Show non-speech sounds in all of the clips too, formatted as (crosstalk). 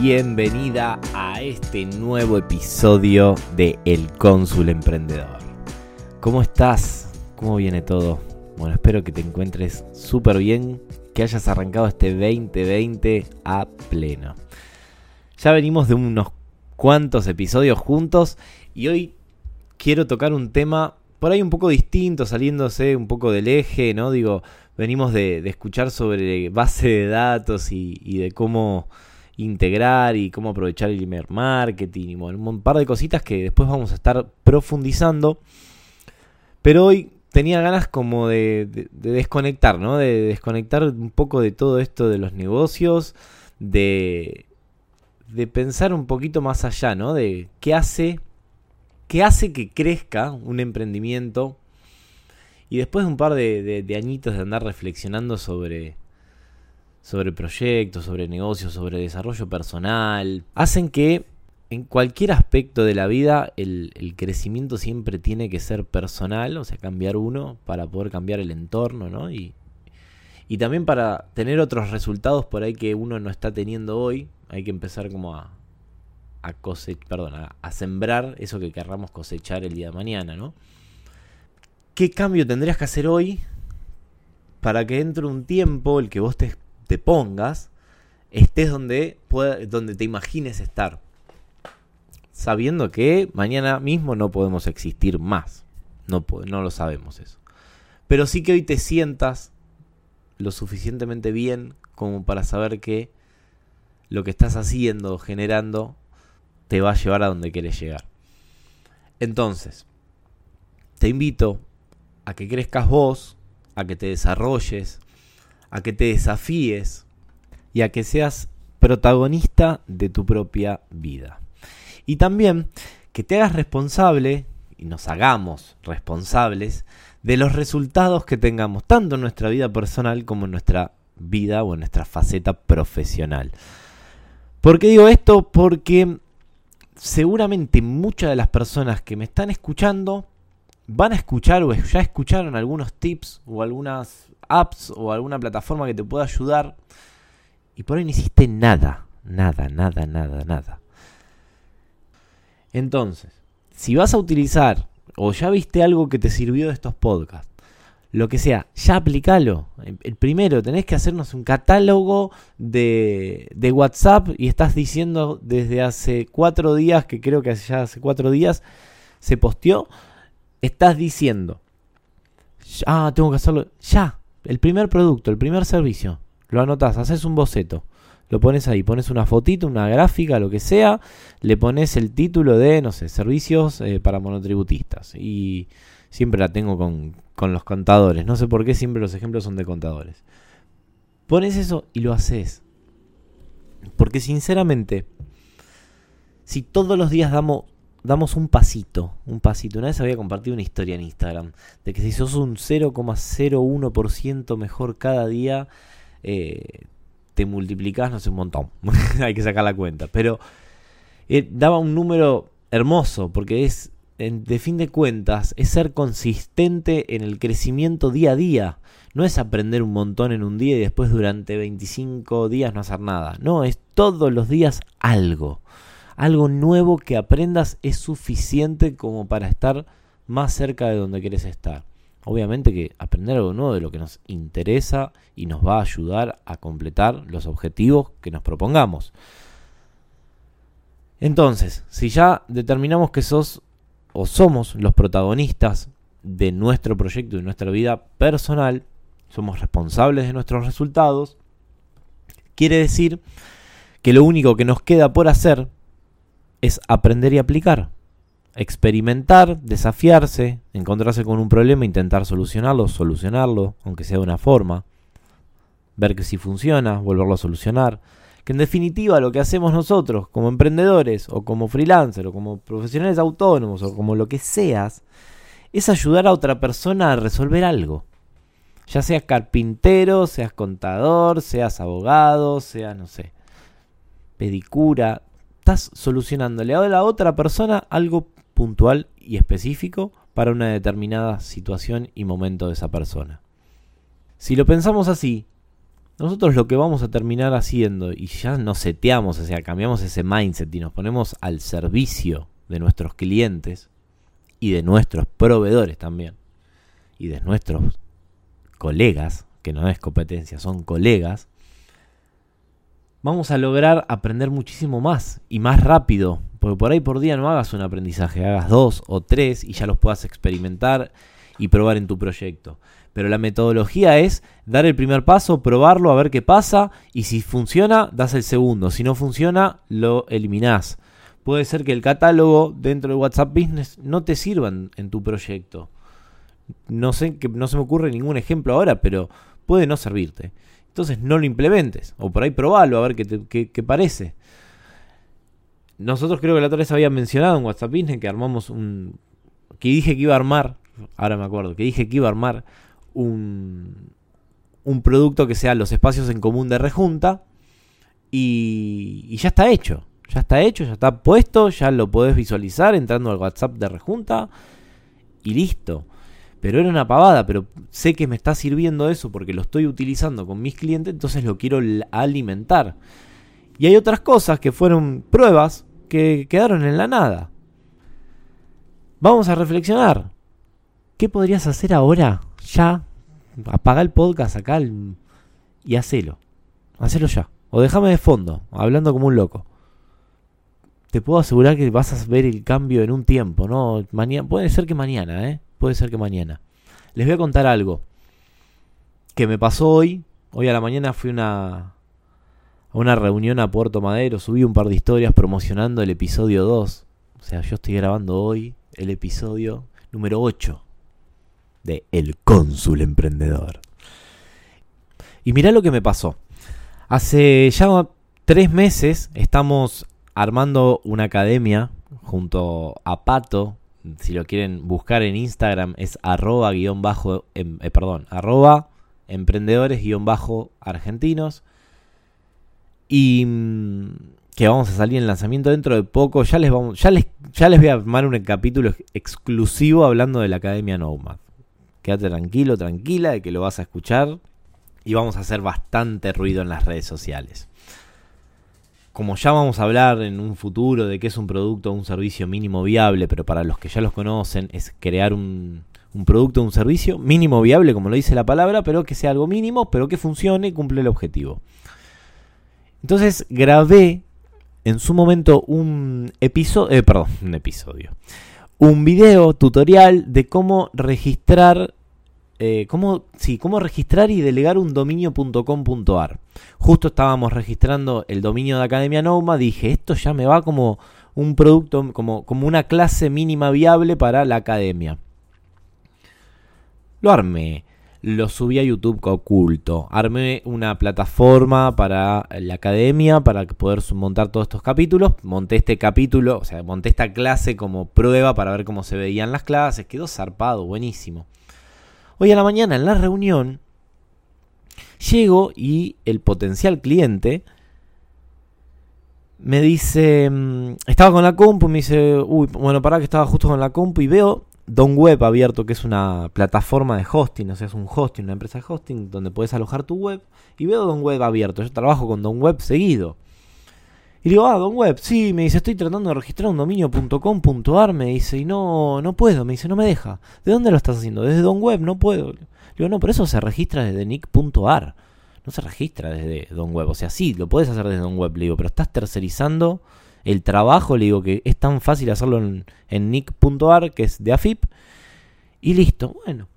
bienvenida a este nuevo episodio de El Cónsul Emprendedor. ¿Cómo estás? ¿Cómo viene todo? Bueno, espero que te encuentres súper bien, que hayas arrancado este 2020 a pleno. Ya venimos de unos cuantos episodios juntos y hoy quiero tocar un tema por ahí un poco distinto, saliéndose un poco del eje, ¿no? Digo, venimos de, escuchar sobre base de datos y, de cómo integrar y cómo aprovechar el email marketing y un par de cositas que después vamos a estar profundizando. Pero hoy tenía ganas como de, desconectar, ¿no? De desconectar un poco de todo esto de los negocios, de, de pensar un poquito más allá, ¿no? De qué hace, qué hace que crezca un emprendimiento y después de un par de, añitos de andar reflexionando sobre, sobre proyectos, sobre negocios, sobre desarrollo personal, hacen que en cualquier aspecto de la vida el, crecimiento siempre tiene que ser personal, o sea, cambiar uno para poder cambiar el entorno, ¿no? Y, y también para tener otros resultados por ahí que uno no está teniendo hoy, hay que empezar como a, a cosechar, perdón, a sembrar eso que querramos cosechar el día de mañana, ¿no? ¿Qué cambio tendrías que hacer hoy para que dentro de un tiempo, el que vos te, pongas, estés donde, donde te imagines estar? Sabiendo que mañana mismo no podemos existir más. No, no lo sabemos eso. Pero sí que hoy te sientas lo suficientemente bien como para saber que lo que estás haciendo, generando, te va a llevar a donde quieres llegar. Entonces, te invito a que crezcas vos, a que te desarrolles, a que te desafíes y a que seas protagonista de tu propia vida. Y también que te hagas responsable y nos hagamos responsables de los resultados que tengamos, tanto en nuestra vida personal como en nuestra vida o en nuestra faceta profesional. ¿Por qué digo esto? Porque seguramente muchas de las personas que me están escuchando van a escuchar o ya escucharon algunos tips o algunas apps o alguna plataforma que te pueda ayudar y por ahí no hiciste nada, nada, nada, nada, nada. Entonces, si vas a utilizar o ya viste algo que te sirvió de estos podcasts, lo que sea, ya aplicalo. El primero, tenés que hacernos un catálogo de, de WhatsApp y estás diciendo desde hace cuatro días, que creo que ya hace cuatro días se posteó, estás diciendo, ah, tengo que hacerlo, ya, el primer producto, el primer servicio, lo anotás, haces un boceto, lo pones ahí, pones una fotito, una gráfica, lo que sea, le pones el título de, no sé, servicios eh, para monotributistas. Y siempre la tengo con, con los contadores, no sé por qué siempre los ejemplos son de contadores. Pones eso y lo haces. Porque sinceramente, si todos los días damos damos un pasito, un pasito. Una vez había compartido una historia en Instagram de que si sos un 0,01% mejor cada día, eh, te multiplicás, no sé, un montón. (laughs) Hay que sacar la cuenta. Pero eh, daba un número hermoso porque es, de fin de cuentas, es ser consistente en el crecimiento día a día. No es aprender un montón en un día y después durante 25 días no hacer nada. No, es todos los días algo algo nuevo que aprendas es suficiente como para estar más cerca de donde quieres estar. Obviamente que aprender algo nuevo de lo que nos interesa y nos va a ayudar a completar los objetivos que nos propongamos. Entonces, si ya determinamos que sos o somos los protagonistas de nuestro proyecto y nuestra vida personal, somos responsables de nuestros resultados, quiere decir que lo único que nos queda por hacer es aprender y aplicar. Experimentar, desafiarse, encontrarse con un problema, intentar solucionarlo, solucionarlo, aunque sea de una forma. Ver que si funciona, volverlo a solucionar. Que en definitiva lo que hacemos nosotros como emprendedores o como freelancers o como profesionales autónomos o como lo que seas, es ayudar a otra persona a resolver algo. Ya seas carpintero, seas contador, seas abogado, seas, no sé, pedicura. Estás solucionándole a la otra persona algo puntual y específico para una determinada situación y momento de esa persona. Si lo pensamos así, nosotros lo que vamos a terminar haciendo, y ya nos seteamos, o sea, cambiamos ese mindset y nos ponemos al servicio de nuestros clientes y de nuestros proveedores también, y de nuestros colegas, que no es competencia, son colegas, vamos a lograr aprender muchísimo más y más rápido. Porque por ahí por día no hagas un aprendizaje, hagas dos o tres y ya los puedas experimentar y probar en tu proyecto. Pero la metodología es dar el primer paso, probarlo, a ver qué pasa y si funciona, das el segundo. Si no funciona, lo eliminás. Puede ser que el catálogo dentro de WhatsApp Business no te sirva en tu proyecto. No sé que no se me ocurre ningún ejemplo ahora, pero puede no servirte. Entonces no lo implementes. O por ahí probalo a ver qué, qué, parece. Nosotros creo que la otra vez había mencionado en WhatsApp Business que armamos un. que dije que iba a armar. Ahora me acuerdo. Que dije que iba a armar un. un producto que sea los espacios en común de rejunta. Y, y ya está hecho. Ya está hecho, ya está puesto, ya lo podés visualizar entrando al WhatsApp de rejunta. Y listo. Pero era una pavada, pero sé que me está sirviendo eso porque lo estoy utilizando con mis clientes, entonces lo quiero alimentar. Y hay otras cosas que fueron pruebas que quedaron en la nada. Vamos a reflexionar. ¿Qué podrías hacer ahora? Ya. Apaga el podcast acá y hacelo. Hacelo ya. O déjame de fondo, hablando como un loco. Te puedo asegurar que vas a ver el cambio en un tiempo, ¿no? Mañana, puede ser que mañana, ¿eh? Puede ser que mañana. Les voy a contar algo que me pasó hoy. Hoy a la mañana fui una, a una reunión a Puerto Madero. Subí un par de historias promocionando el episodio 2. O sea, yo estoy grabando hoy el episodio número 8 de El Cónsul Emprendedor. Y mirá lo que me pasó. Hace ya tres meses estamos armando una academia junto a Pato, si lo quieren buscar en Instagram, es arroba guion bajo, em, eh, perdón, arroba emprendedores guion bajo argentinos. Y mm, que vamos a salir en lanzamiento dentro de poco. Ya les, vamos, ya les, ya les voy a armar un capítulo exclusivo hablando de la Academia Nomad. Quédate tranquilo, tranquila de que lo vas a escuchar. Y vamos a hacer bastante ruido en las redes sociales como ya vamos a hablar en un futuro de qué es un producto o un servicio mínimo viable, pero para los que ya los conocen es crear un, producto o un servicio mínimo viable, como lo dice la palabra, pero que sea algo mínimo, pero que funcione y cumple el objetivo. Entonces grabé en su momento un episodio, eh, perdón, un episodio, un video tutorial de cómo registrar eh, cómo, sí, cómo registrar y delegar un dominio.com.ar. Justo estábamos registrando el dominio de Academia Noma, dije, esto ya me va como un producto, como, como una clase mínima viable para la academia. Lo armé, lo subí a YouTube oculto, armé una plataforma para la academia para poder montar todos estos capítulos, monté este capítulo, o sea, monté esta clase como prueba para ver cómo se veían las clases, quedó zarpado, buenísimo. Hoy a la mañana en la reunión llego y el potencial cliente me dice, mm, estaba con la compu, me dice, uy, bueno, para que estaba justo con la compu y veo Don Web abierto, que es una plataforma de hosting, o sea, es un hosting, una empresa de hosting donde puedes alojar tu web, y veo Don Web abierto, yo trabajo con Don Web seguido. Y digo, ah, Don Web, sí, me dice, estoy tratando de registrar un dominio.com.ar, me dice, y no, no puedo, me dice, no me deja. ¿De dónde lo estás haciendo? Desde Don Web, no puedo. Digo, no, pero eso se registra desde nick.ar. No se registra desde Don Web. O sea, sí, lo puedes hacer desde Don Web, le digo, pero estás tercerizando el trabajo, le digo que es tan fácil hacerlo en, en nick.ar, que es de AFIP, y listo, bueno.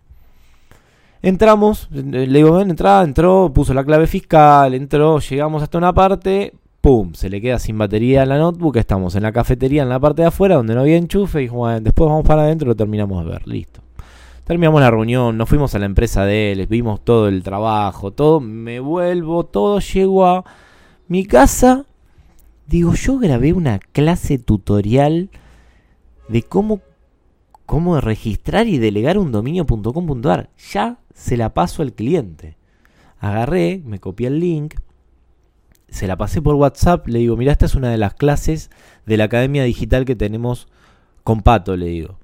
Entramos, le digo, ven, entra, entró, puso la clave fiscal, entró, llegamos hasta una parte, pum, se le queda sin batería la notebook, estamos en la cafetería en la parte de afuera donde no había enchufe y bueno, después vamos para adentro y lo terminamos de ver, listo. Terminamos la reunión, nos fuimos a la empresa de él, vimos todo el trabajo, todo, me vuelvo, todo llego a mi casa, digo, yo grabé una clase tutorial de cómo, cómo registrar y delegar un dominio.com.ar. Ya se la paso al cliente. Agarré, me copié el link, se la pasé por WhatsApp, le digo, mira, esta es una de las clases de la Academia Digital que tenemos con Pato, le digo.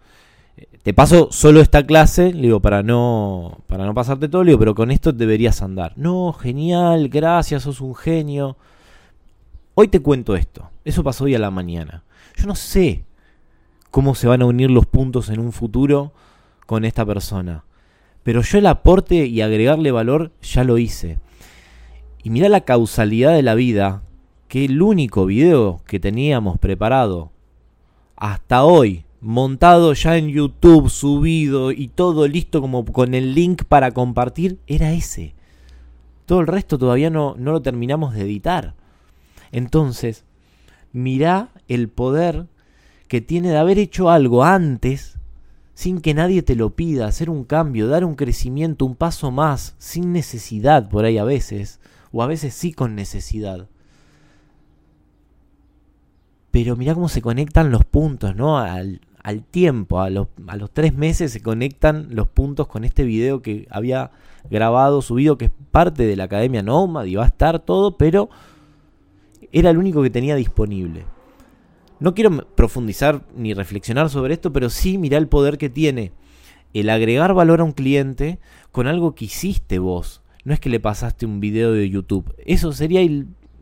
Te paso solo esta clase, le digo, para no, para no pasarte todo, le digo, pero con esto deberías andar. No, genial, gracias, sos un genio. Hoy te cuento esto. Eso pasó hoy a la mañana. Yo no sé cómo se van a unir los puntos en un futuro con esta persona. Pero yo el aporte y agregarle valor ya lo hice. Y mira la causalidad de la vida, que el único video que teníamos preparado hasta hoy, montado ya en YouTube, subido y todo listo como con el link para compartir, era ese. Todo el resto todavía no, no lo terminamos de editar. Entonces, mirá el poder que tiene de haber hecho algo antes sin que nadie te lo pida, hacer un cambio, dar un crecimiento, un paso más, sin necesidad por ahí a veces, o a veces sí con necesidad. Pero mirá cómo se conectan los puntos, ¿no? Al, al tiempo, a los, a los tres meses se conectan los puntos con este video que había grabado, subido, que es parte de la Academia Nomad y va a estar todo, pero era el único que tenía disponible. No quiero profundizar ni reflexionar sobre esto, pero sí mirá el poder que tiene el agregar valor a un cliente con algo que hiciste vos. No es que le pasaste un video de YouTube. Eso sería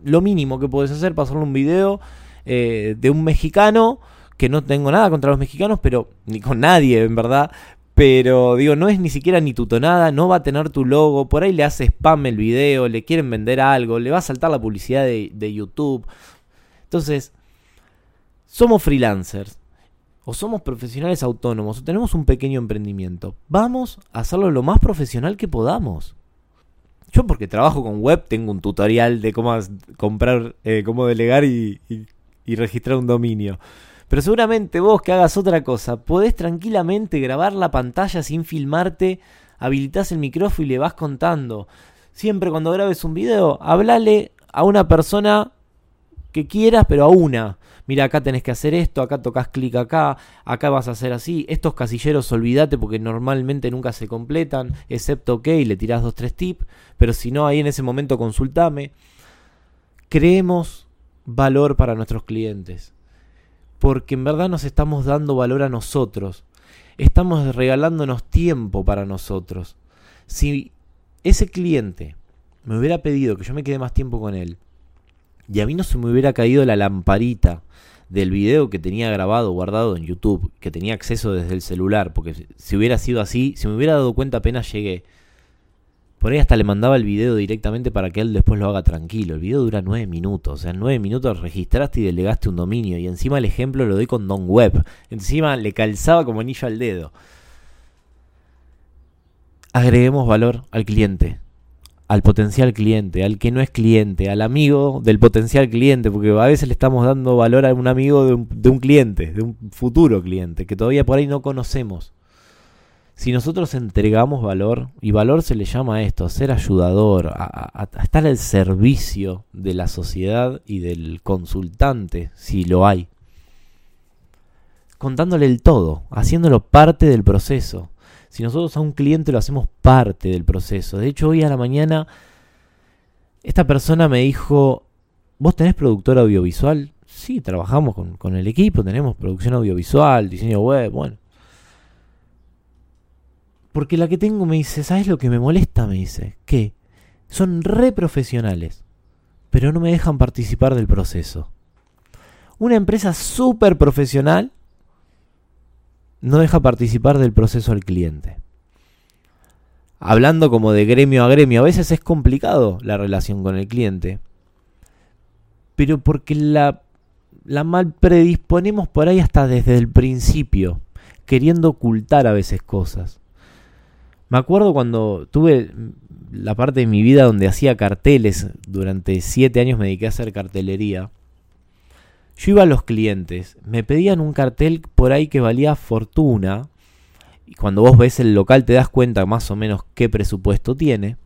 lo mínimo que podés hacer, pasarle un video eh, de un mexicano, que no tengo nada contra los mexicanos, pero ni con nadie, en verdad. Pero digo, no es ni siquiera ni tu tonada, no va a tener tu logo, por ahí le hace spam el video, le quieren vender algo, le va a saltar la publicidad de, de YouTube. Entonces, somos freelancers o somos profesionales autónomos o tenemos un pequeño emprendimiento, vamos a hacerlo lo más profesional que podamos. Yo porque trabajo con web tengo un tutorial de cómo comprar, eh, cómo delegar y, y registrar un dominio. Pero seguramente vos que hagas otra cosa, podés tranquilamente grabar la pantalla sin filmarte, habilitas el micrófono y le vas contando. Siempre cuando grabes un video, hablale a una persona que quieras, pero a una mira, acá tenés que hacer esto, acá tocas clic acá, acá vas a hacer así, estos casilleros olvídate porque normalmente nunca se completan, excepto ok, le tirás dos, tres tips, pero si no, ahí en ese momento consultame. Creemos valor para nuestros clientes, porque en verdad nos estamos dando valor a nosotros, estamos regalándonos tiempo para nosotros. Si ese cliente me hubiera pedido que yo me quede más tiempo con él, y a mí no se me hubiera caído la lamparita del video que tenía grabado, guardado en YouTube, que tenía acceso desde el celular, porque si hubiera sido así, si me hubiera dado cuenta apenas llegué, por ahí hasta le mandaba el video directamente para que él después lo haga tranquilo. El video dura nueve minutos, o sea, en nueve minutos registraste y delegaste un dominio, y encima el ejemplo lo doy con Don Web, encima le calzaba como anillo al dedo. Agreguemos valor al cliente al potencial cliente, al que no es cliente, al amigo del potencial cliente, porque a veces le estamos dando valor a un amigo de un, cliente, de un futuro cliente, que todavía por ahí no conocemos. Si nosotros entregamos valor, y valor se le llama a esto, ser ayudador, a, estar al servicio de la sociedad y del consultante, si lo hay, contándole el todo, haciéndolo parte del proceso, si nosotros a un cliente lo hacemos parte del proceso. De hecho, hoy a la mañana esta persona me dijo, ¿vos tenés productor audiovisual? Sí, trabajamos con, el equipo, tenemos producción audiovisual, diseño web, bueno. Porque la que tengo me dice, ¿sabes lo que me molesta? Me dice, que son re profesionales, pero no me dejan participar del proceso. Una empresa súper profesional no deja participar del proceso al cliente. Hablando como de gremio a gremio, a veces es complicado la relación con el cliente, pero porque la, mal predisponemos por ahí hasta desde el principio, queriendo ocultar a veces cosas. Me acuerdo cuando tuve la parte de mi vida donde hacía carteles, durante siete años me dediqué a hacer cartelería. Yo iba a los clientes, me pedían un cartel por ahí que valía fortuna, y cuando vos ves el local te das cuenta más o menos qué presupuesto tiene.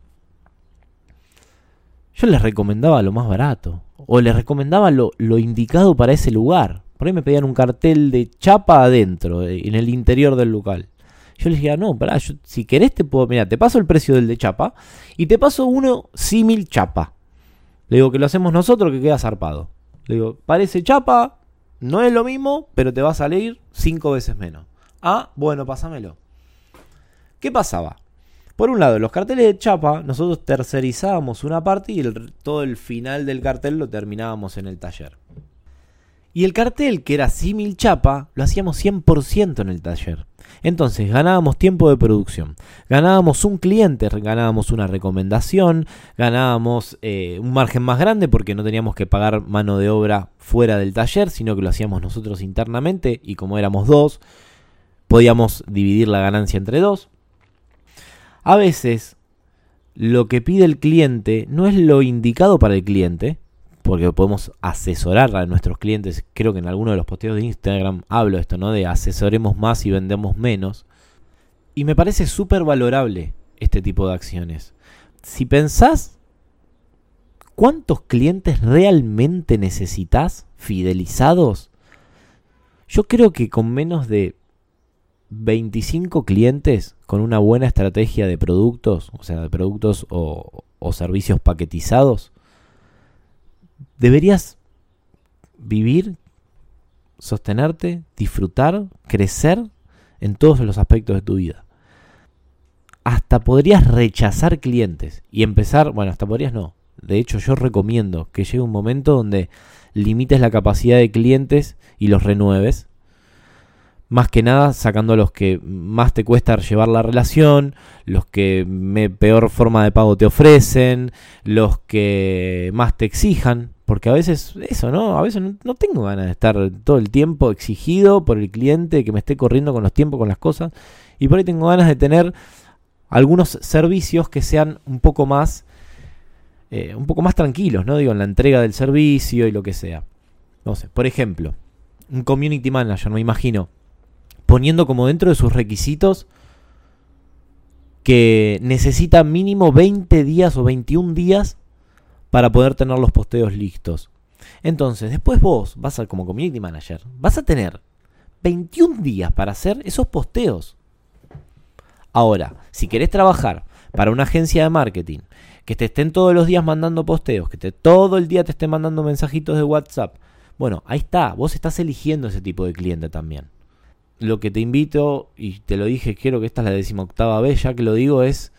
yo les recomendaba lo más barato. O les recomendaba lo, lo indicado para ese lugar. Por ahí me pedían un cartel de chapa adentro, eh, en el interior del local. Yo les decía, no, pará, si querés te puedo, mira, te paso el precio del de chapa y te paso uno símil chapa. Le digo que lo hacemos nosotros que queda zarpado. Le digo, parece chapa, no es lo mismo, pero te va a salir cinco veces menos. Ah, bueno, pásamelo. ¿Qué pasaba? Por un lado, los carteles de chapa, nosotros tercerizábamos una parte y todo el final del cartel lo terminábamos en el taller. Y el cartel, que era símil chapa, lo hacíamos 100% en el taller. Entonces ganábamos tiempo de producción, ganábamos un cliente, ganábamos una recomendación, ganábamos eh, un margen más grande porque no teníamos que pagar mano de obra fuera del taller, sino que lo hacíamos nosotros internamente y como éramos dos, podíamos dividir la ganancia entre dos. A veces lo que pide el cliente no es lo indicado para el cliente, porque podemos asesorar a nuestros clientes. Creo que en alguno de los posteos de Instagram hablo esto, ¿no? De asesoremos más y vendemos menos. Y me parece súper valorable este tipo de acciones. Si pensás cuántos clientes realmente necesitas fidelizados, yo creo que con menos de 25 clientes, con una buena estrategia de productos, o sea, de productos o, o servicios paquetizados, deberías vivir, sostenerte, disfrutar, crecer en todos los aspectos de tu vida. Hasta podrías rechazar clientes y empezar, bueno, hasta podrías no. De hecho, yo recomiendo que llegue un momento donde limites la capacidad de clientes y los renueves más que nada sacando a los que más te cuesta llevar la relación, los que peor forma de pago te ofrecen, los que más te exijan, porque a veces eso, ¿no? A veces no, tengo ganas de estar todo el tiempo exigido por el cliente que me esté corriendo con los tiempos, con las cosas, y por ahí tengo ganas de tener algunos servicios que sean un poco más, eh, un poco más tranquilos, ¿no? Digo, en la entrega del servicio y lo que sea. No sé, por ejemplo, un community manager, me imagino, poniendo como dentro de sus requisitos que necesita mínimo 20 días o 21 días para poder tener los posteos listos. Entonces, después vos vas a, como community manager, vas a tener 21 días para hacer esos posteos. Ahora, si querés trabajar para una agencia de marketing, que te estén todos los días mandando posteos, que te, todo el día te estén mandando mensajitos de WhatsApp, bueno, ahí está, vos estás eligiendo ese tipo de cliente también lo que te invito, y te lo dije, quiero que esta es la decimoctava vez, ya que lo digo, es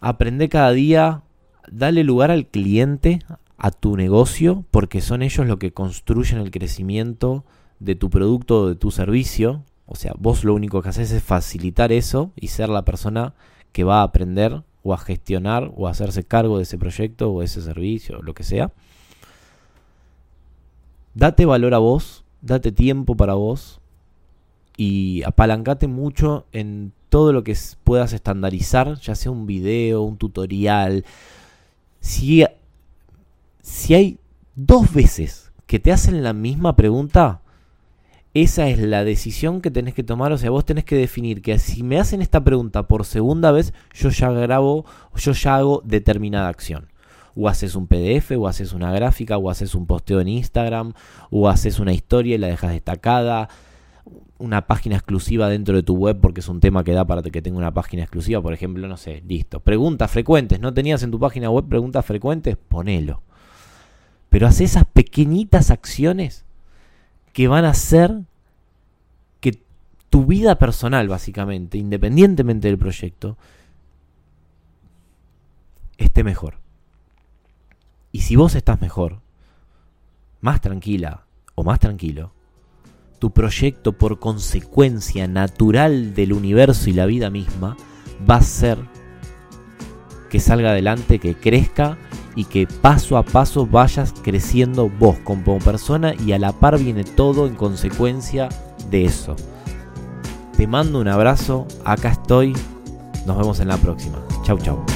aprender cada día, dale lugar al cliente, a tu negocio, porque son ellos los que construyen el crecimiento de tu producto o de tu servicio. O sea, vos lo único que haces es facilitar eso y ser la persona que va a aprender o a gestionar o a hacerse cargo de ese proyecto o ese servicio, o lo que sea. Date valor a vos, date tiempo para vos, y apalancate mucho en todo lo que puedas estandarizar, ya sea un video, un tutorial. Si, si hay dos veces que te hacen la misma pregunta, esa es la decisión que tenés que tomar. O sea, vos tenés que definir que si me hacen esta pregunta por segunda vez, yo ya grabo, yo ya hago determinada acción. O haces un PDF, o haces una gráfica, o haces un posteo en Instagram, o haces una historia y la dejas destacada una página exclusiva dentro de tu web porque es un tema que da para que tenga una página exclusiva, por ejemplo, no sé, listo. Preguntas frecuentes, ¿no tenías en tu página web preguntas frecuentes? Ponelo. Pero haz esas pequeñitas acciones que van a hacer que tu vida personal, básicamente, independientemente del proyecto, esté mejor. Y si vos estás mejor, más tranquila o más tranquilo, tu proyecto por consecuencia natural del universo y la vida misma va a ser que salga adelante, que crezca y que paso a paso vayas creciendo vos como persona y a la par viene todo en consecuencia de eso. Te mando un abrazo, acá estoy, nos vemos en la próxima. Chau chau.